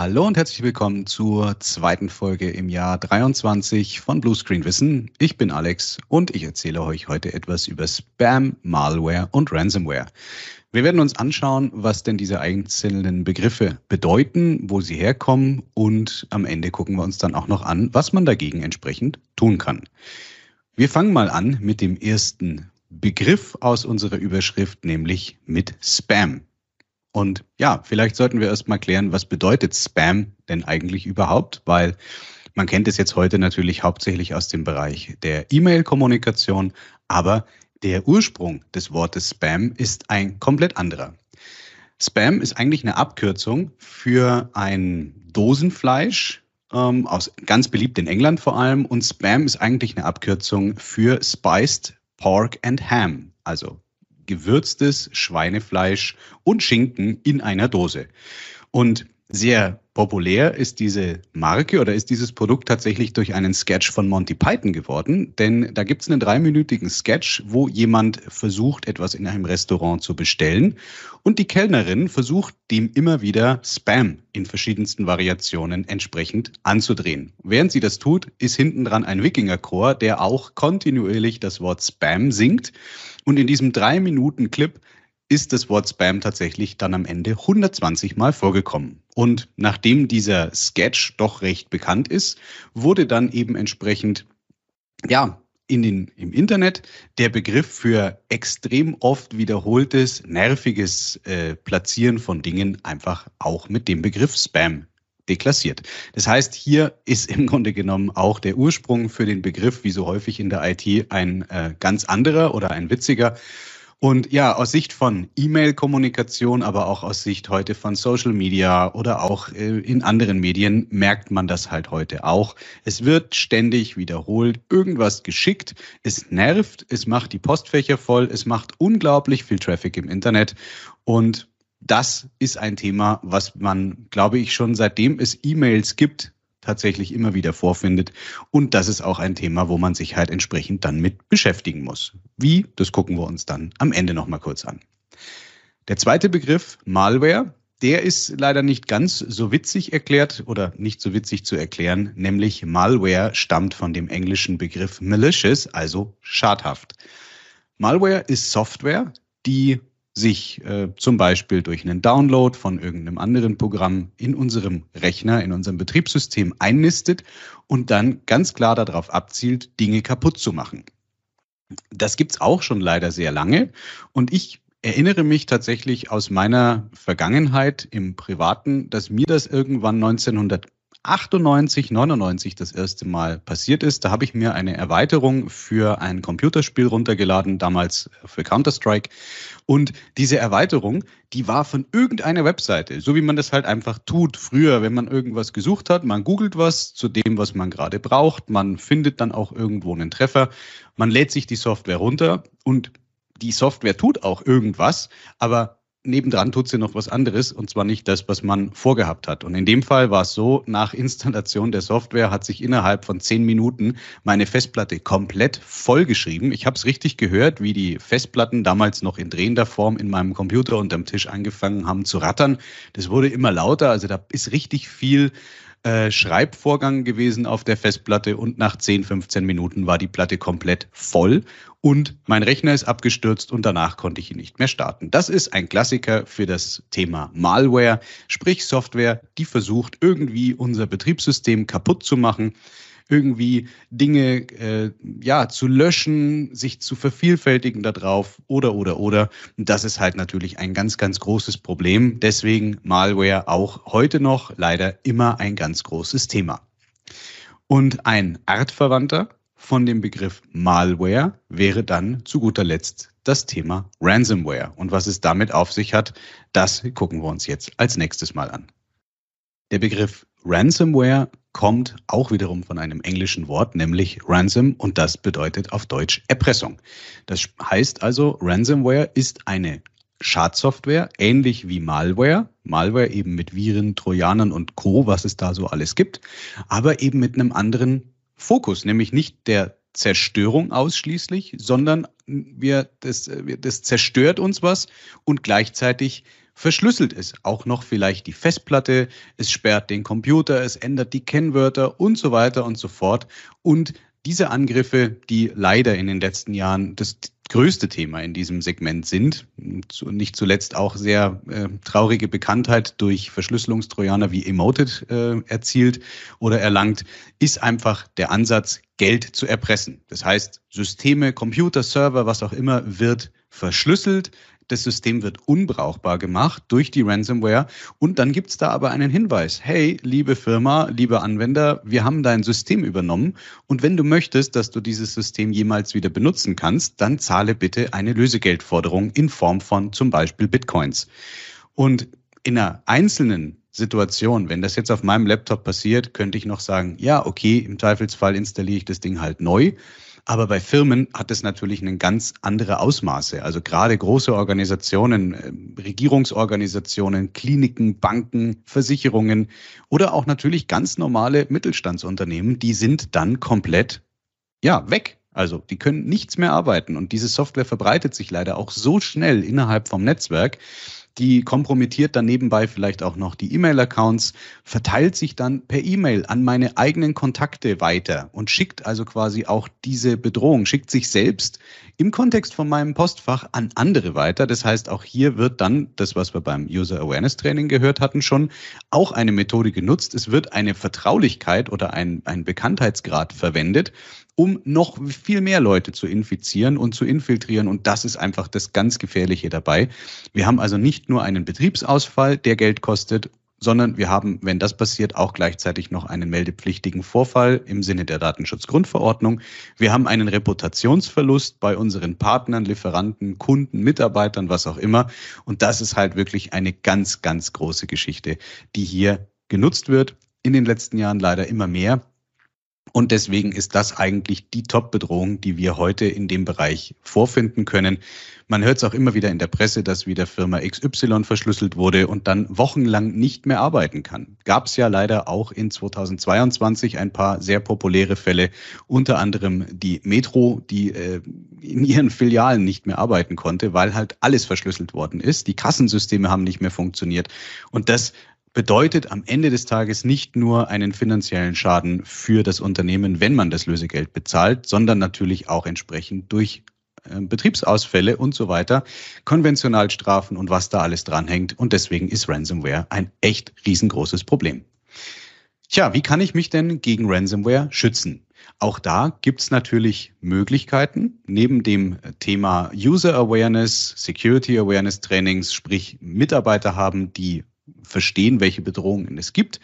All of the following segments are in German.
Hallo und herzlich willkommen zur zweiten Folge im Jahr 23 von Bluescreen Wissen. Ich bin Alex und ich erzähle euch heute etwas über Spam, Malware und Ransomware. Wir werden uns anschauen, was denn diese einzelnen Begriffe bedeuten, wo sie herkommen und am Ende gucken wir uns dann auch noch an, was man dagegen entsprechend tun kann. Wir fangen mal an mit dem ersten Begriff aus unserer Überschrift, nämlich mit Spam. Und ja, vielleicht sollten wir erst mal klären, was bedeutet Spam denn eigentlich überhaupt? Weil man kennt es jetzt heute natürlich hauptsächlich aus dem Bereich der E-Mail-Kommunikation, aber der Ursprung des Wortes Spam ist ein komplett anderer. Spam ist eigentlich eine Abkürzung für ein Dosenfleisch, ähm, aus, ganz beliebt in England vor allem. Und Spam ist eigentlich eine Abkürzung für Spiced Pork and Ham, also gewürztes Schweinefleisch und Schinken in einer Dose. Und sehr populär ist diese Marke oder ist dieses Produkt tatsächlich durch einen Sketch von Monty Python geworden. Denn da gibt es einen dreiminütigen Sketch, wo jemand versucht, etwas in einem Restaurant zu bestellen. Und die Kellnerin versucht, dem immer wieder Spam in verschiedensten Variationen entsprechend anzudrehen. Während sie das tut, ist hinten dran ein Wikingerchor, der auch kontinuierlich das Wort Spam singt. Und in diesem drei Minuten Clip ist das Wort Spam tatsächlich dann am Ende 120 Mal vorgekommen. Und nachdem dieser Sketch doch recht bekannt ist, wurde dann eben entsprechend, ja, in den, im Internet der Begriff für extrem oft wiederholtes, nerviges äh, Platzieren von Dingen einfach auch mit dem Begriff Spam deklassiert. Das heißt, hier ist im Grunde genommen auch der Ursprung für den Begriff, wie so häufig in der IT, ein äh, ganz anderer oder ein witziger. Und ja, aus Sicht von E-Mail-Kommunikation, aber auch aus Sicht heute von Social Media oder auch äh, in anderen Medien merkt man das halt heute auch. Es wird ständig wiederholt, irgendwas geschickt, es nervt, es macht die Postfächer voll, es macht unglaublich viel Traffic im Internet und das ist ein Thema, was man, glaube ich, schon seitdem es E-Mails gibt, tatsächlich immer wieder vorfindet. Und das ist auch ein Thema, wo man sich halt entsprechend dann mit beschäftigen muss. Wie? Das gucken wir uns dann am Ende nochmal kurz an. Der zweite Begriff, Malware, der ist leider nicht ganz so witzig erklärt oder nicht so witzig zu erklären, nämlich Malware stammt von dem englischen Begriff malicious, also schadhaft. Malware ist Software, die sich äh, zum Beispiel durch einen Download von irgendeinem anderen Programm in unserem Rechner, in unserem Betriebssystem einnistet und dann ganz klar darauf abzielt, Dinge kaputt zu machen. Das gibt's auch schon leider sehr lange und ich erinnere mich tatsächlich aus meiner Vergangenheit im Privaten, dass mir das irgendwann 1900 98, 99 das erste Mal passiert ist. Da habe ich mir eine Erweiterung für ein Computerspiel runtergeladen, damals für Counter-Strike. Und diese Erweiterung, die war von irgendeiner Webseite, so wie man das halt einfach tut früher, wenn man irgendwas gesucht hat. Man googelt was zu dem, was man gerade braucht. Man findet dann auch irgendwo einen Treffer. Man lädt sich die Software runter und die Software tut auch irgendwas, aber nebendran tut sie noch was anderes und zwar nicht das, was man vorgehabt hat. Und in dem Fall war es so, nach Installation der Software hat sich innerhalb von zehn Minuten meine Festplatte komplett vollgeschrieben. Ich habe es richtig gehört, wie die Festplatten damals noch in drehender Form in meinem Computer unterm Tisch angefangen haben zu rattern. Das wurde immer lauter, also da ist richtig viel äh, Schreibvorgang gewesen auf der Festplatte und nach 10, 15 Minuten war die Platte komplett voll und mein Rechner ist abgestürzt und danach konnte ich ihn nicht mehr starten. Das ist ein Klassiker für das Thema Malware, sprich Software, die versucht irgendwie unser Betriebssystem kaputt zu machen irgendwie Dinge äh, ja zu löschen, sich zu vervielfältigen darauf oder oder oder. Das ist halt natürlich ein ganz ganz großes Problem. Deswegen Malware auch heute noch leider immer ein ganz großes Thema. Und ein artverwandter von dem Begriff Malware wäre dann zu guter Letzt das Thema Ransomware. Und was es damit auf sich hat, das gucken wir uns jetzt als nächstes mal an. Der Begriff Ransomware kommt auch wiederum von einem englischen Wort, nämlich Ransom, und das bedeutet auf Deutsch Erpressung. Das heißt also, Ransomware ist eine Schadsoftware, ähnlich wie Malware. Malware eben mit Viren, Trojanern und Co., was es da so alles gibt, aber eben mit einem anderen Fokus, nämlich nicht der Zerstörung ausschließlich, sondern wir, das, das zerstört uns was und gleichzeitig verschlüsselt es auch noch vielleicht die Festplatte, es sperrt den Computer, es ändert die Kennwörter und so weiter und so fort. Und diese Angriffe, die leider in den letzten Jahren das größte Thema in diesem Segment sind, nicht zuletzt auch sehr äh, traurige Bekanntheit durch Verschlüsselungstrojaner wie Emoted äh, erzielt oder erlangt, ist einfach der Ansatz, Geld zu erpressen. Das heißt, Systeme, Computer, Server, was auch immer, wird verschlüsselt das System wird unbrauchbar gemacht durch die Ransomware. Und dann gibt es da aber einen Hinweis. Hey, liebe Firma, liebe Anwender, wir haben dein System übernommen. Und wenn du möchtest, dass du dieses System jemals wieder benutzen kannst, dann zahle bitte eine Lösegeldforderung in Form von zum Beispiel Bitcoins. Und in einer einzelnen Situation, wenn das jetzt auf meinem Laptop passiert, könnte ich noch sagen, ja, okay, im Zweifelsfall installiere ich das Ding halt neu. Aber bei Firmen hat es natürlich eine ganz andere Ausmaße. Also gerade große Organisationen, äh, Regierungsorganisationen, Kliniken, Banken, Versicherungen oder auch natürlich ganz normale Mittelstandsunternehmen, die sind dann komplett, ja, weg. Also die können nichts mehr arbeiten. Und diese Software verbreitet sich leider auch so schnell innerhalb vom Netzwerk, die kompromittiert dann nebenbei vielleicht auch noch die E-Mail-Accounts, verteilt sich dann per E-Mail an meine eigenen Kontakte weiter und schickt also quasi auch diese Bedrohung, schickt sich selbst im Kontext von meinem Postfach an andere weiter. Das heißt, auch hier wird dann das, was wir beim User Awareness Training gehört hatten, schon auch eine Methode genutzt. Es wird eine Vertraulichkeit oder ein, ein Bekanntheitsgrad verwendet, um noch viel mehr Leute zu infizieren und zu infiltrieren. Und das ist einfach das ganz Gefährliche dabei. Wir haben also nicht nur einen Betriebsausfall, der Geld kostet, sondern wir haben, wenn das passiert, auch gleichzeitig noch einen meldepflichtigen Vorfall im Sinne der Datenschutzgrundverordnung. Wir haben einen Reputationsverlust bei unseren Partnern, Lieferanten, Kunden, Mitarbeitern, was auch immer. Und das ist halt wirklich eine ganz, ganz große Geschichte, die hier genutzt wird. In den letzten Jahren leider immer mehr. Und deswegen ist das eigentlich die Top-Bedrohung, die wir heute in dem Bereich vorfinden können. Man hört es auch immer wieder in der Presse, dass wieder Firma XY verschlüsselt wurde und dann wochenlang nicht mehr arbeiten kann. Gab es ja leider auch in 2022 ein paar sehr populäre Fälle, unter anderem die Metro, die äh, in ihren Filialen nicht mehr arbeiten konnte, weil halt alles verschlüsselt worden ist. Die Kassensysteme haben nicht mehr funktioniert. Und das bedeutet am Ende des Tages nicht nur einen finanziellen Schaden für das Unternehmen, wenn man das Lösegeld bezahlt, sondern natürlich auch entsprechend durch äh, Betriebsausfälle und so weiter, Konventionalstrafen und was da alles dranhängt. Und deswegen ist Ransomware ein echt riesengroßes Problem. Tja, wie kann ich mich denn gegen Ransomware schützen? Auch da gibt's natürlich Möglichkeiten. Neben dem Thema User Awareness, Security Awareness Trainings, sprich Mitarbeiter haben, die verstehen, welche Bedrohungen es gibt.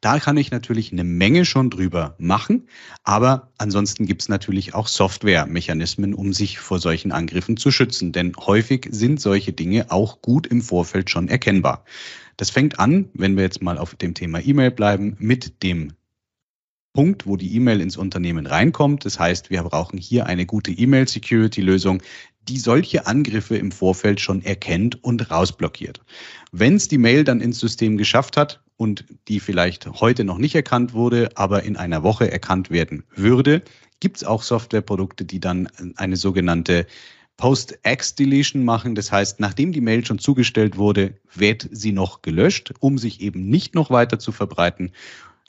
Da kann ich natürlich eine Menge schon drüber machen, aber ansonsten gibt es natürlich auch Softwaremechanismen, um sich vor solchen Angriffen zu schützen, denn häufig sind solche Dinge auch gut im Vorfeld schon erkennbar. Das fängt an, wenn wir jetzt mal auf dem Thema E-Mail bleiben, mit dem Punkt, wo die E-Mail ins Unternehmen reinkommt. Das heißt, wir brauchen hier eine gute E-Mail-Security-Lösung, die solche Angriffe im Vorfeld schon erkennt und rausblockiert. Wenn es die Mail dann ins System geschafft hat und die vielleicht heute noch nicht erkannt wurde, aber in einer Woche erkannt werden würde, gibt es auch Softwareprodukte, die dann eine sogenannte Post-X-Deletion machen. Das heißt, nachdem die Mail schon zugestellt wurde, wird sie noch gelöscht, um sich eben nicht noch weiter zu verbreiten.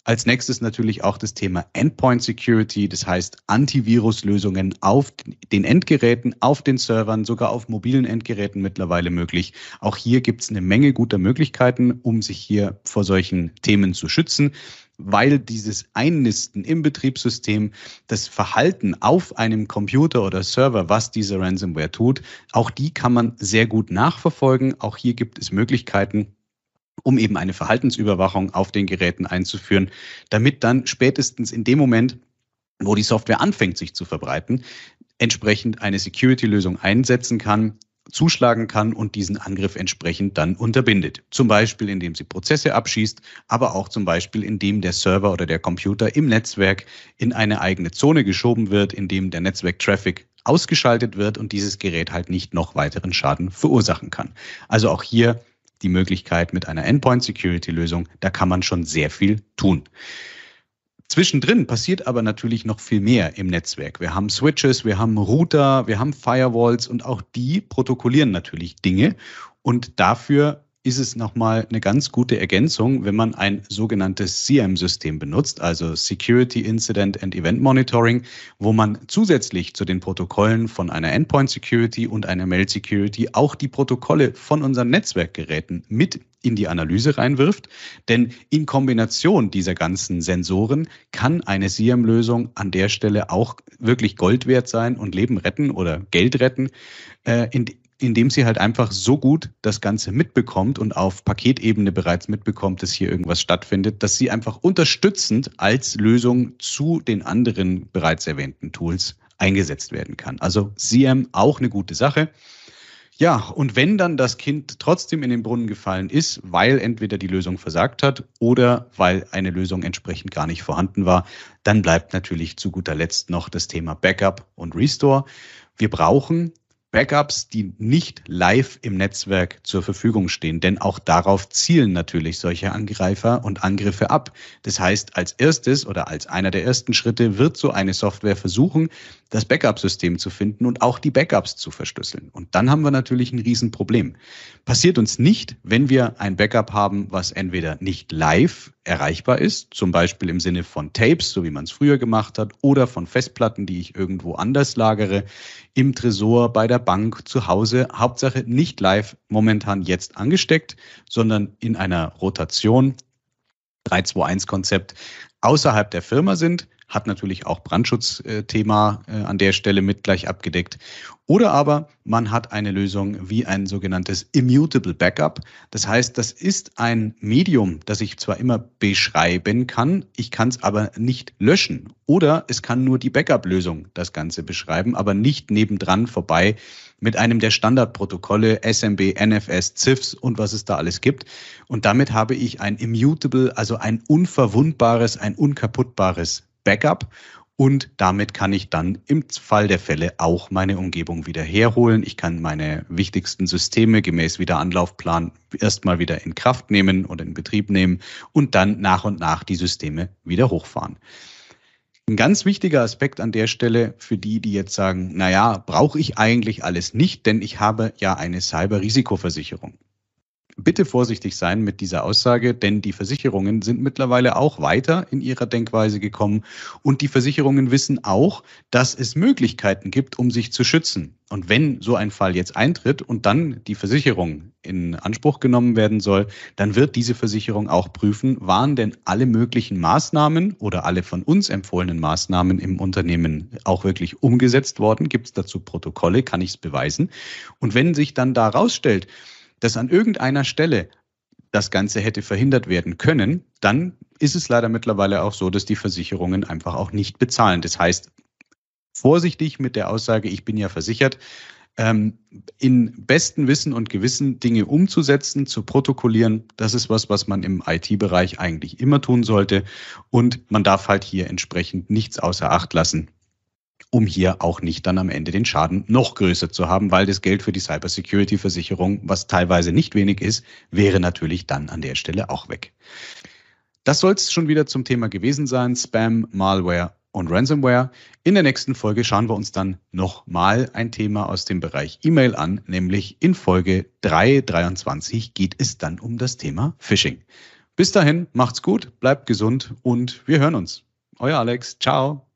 Als nächstes natürlich auch das Thema Endpoint Security, das heißt Antiviruslösungen auf den Endgeräten, auf den Servern, sogar auf mobilen Endgeräten mittlerweile möglich. Auch hier gibt es eine Menge guter Möglichkeiten, um sich hier vor solchen Themen zu schützen weil dieses Einnisten im Betriebssystem, das Verhalten auf einem Computer oder Server, was diese Ransomware tut, auch die kann man sehr gut nachverfolgen. Auch hier gibt es Möglichkeiten, um eben eine Verhaltensüberwachung auf den Geräten einzuführen, damit dann spätestens in dem Moment, wo die Software anfängt, sich zu verbreiten, entsprechend eine Security-Lösung einsetzen kann, zuschlagen kann und diesen Angriff entsprechend dann unterbindet. Zum Beispiel, indem sie Prozesse abschießt, aber auch zum Beispiel, indem der Server oder der Computer im Netzwerk in eine eigene Zone geschoben wird, indem der Netzwerk-Traffic ausgeschaltet wird und dieses Gerät halt nicht noch weiteren Schaden verursachen kann. Also auch hier die Möglichkeit mit einer Endpoint-Security-Lösung. Da kann man schon sehr viel tun. Zwischendrin passiert aber natürlich noch viel mehr im Netzwerk. Wir haben Switches, wir haben Router, wir haben Firewalls und auch die protokollieren natürlich Dinge. Und dafür ist es nochmal eine ganz gute Ergänzung, wenn man ein sogenanntes CM-System benutzt, also Security Incident and Event Monitoring, wo man zusätzlich zu den Protokollen von einer Endpoint Security und einer Mail Security auch die Protokolle von unseren Netzwerkgeräten mit in die Analyse reinwirft. Denn in Kombination dieser ganzen Sensoren kann eine CM-Lösung an der Stelle auch wirklich Gold wert sein und Leben retten oder Geld retten, äh, indem sie halt einfach so gut das Ganze mitbekommt und auf Paketebene bereits mitbekommt, dass hier irgendwas stattfindet, dass sie einfach unterstützend als Lösung zu den anderen bereits erwähnten Tools eingesetzt werden kann. Also CM auch eine gute Sache. Ja, und wenn dann das Kind trotzdem in den Brunnen gefallen ist, weil entweder die Lösung versagt hat oder weil eine Lösung entsprechend gar nicht vorhanden war, dann bleibt natürlich zu guter Letzt noch das Thema Backup und Restore. Wir brauchen Backups, die nicht live im Netzwerk zur Verfügung stehen. Denn auch darauf zielen natürlich solche Angreifer und Angriffe ab. Das heißt, als erstes oder als einer der ersten Schritte wird so eine Software versuchen, das Backup-System zu finden und auch die Backups zu verschlüsseln. Und dann haben wir natürlich ein Riesenproblem. Passiert uns nicht, wenn wir ein Backup haben, was entweder nicht live erreichbar ist, zum Beispiel im Sinne von Tapes, so wie man es früher gemacht hat, oder von Festplatten, die ich irgendwo anders lagere, im Tresor, bei der Bank, zu Hause. Hauptsache nicht live momentan jetzt angesteckt, sondern in einer Rotation 3-2-1-Konzept außerhalb der Firma sind hat natürlich auch Brandschutzthema äh, an der Stelle mit gleich abgedeckt. Oder aber man hat eine Lösung wie ein sogenanntes Immutable Backup. Das heißt, das ist ein Medium, das ich zwar immer beschreiben kann, ich kann es aber nicht löschen. Oder es kann nur die Backup-Lösung das Ganze beschreiben, aber nicht nebendran vorbei mit einem der Standardprotokolle SMB, NFS, CIFS und was es da alles gibt. Und damit habe ich ein immutable, also ein unverwundbares, ein unkaputtbares Backup und damit kann ich dann im Fall der Fälle auch meine Umgebung wieder herholen. Ich kann meine wichtigsten Systeme gemäß wieder Anlaufplan erstmal wieder in Kraft nehmen oder in Betrieb nehmen und dann nach und nach die Systeme wieder hochfahren. Ein ganz wichtiger Aspekt an der Stelle für die, die jetzt sagen, na ja, brauche ich eigentlich alles nicht, denn ich habe ja eine Cyber-Risikoversicherung bitte vorsichtig sein mit dieser Aussage, denn die Versicherungen sind mittlerweile auch weiter in ihrer Denkweise gekommen und die Versicherungen wissen auch, dass es Möglichkeiten gibt, um sich zu schützen. Und wenn so ein Fall jetzt eintritt und dann die Versicherung in Anspruch genommen werden soll, dann wird diese Versicherung auch prüfen, waren denn alle möglichen Maßnahmen oder alle von uns empfohlenen Maßnahmen im Unternehmen auch wirklich umgesetzt worden? Gibt es dazu Protokolle? Kann ich es beweisen? Und wenn sich dann da rausstellt, dass an irgendeiner Stelle das Ganze hätte verhindert werden können, dann ist es leider mittlerweile auch so, dass die Versicherungen einfach auch nicht bezahlen. Das heißt, vorsichtig mit der Aussage, ich bin ja versichert, ähm, in besten Wissen und Gewissen Dinge umzusetzen, zu protokollieren, das ist was, was man im IT-Bereich eigentlich immer tun sollte. Und man darf halt hier entsprechend nichts außer Acht lassen, um hier auch nicht dann am Ende den Schaden noch größer zu haben, weil das Geld für die Cybersecurity-Versicherung, was teilweise nicht wenig ist, wäre natürlich dann an der Stelle auch weg. Das soll es schon wieder zum Thema gewesen sein. Spam, Malware und Ransomware. In der nächsten Folge schauen wir uns dann nochmal ein Thema aus dem Bereich E-Mail an, nämlich in Folge 323 geht es dann um das Thema Phishing. Bis dahin, macht's gut, bleibt gesund und wir hören uns. Euer Alex, ciao.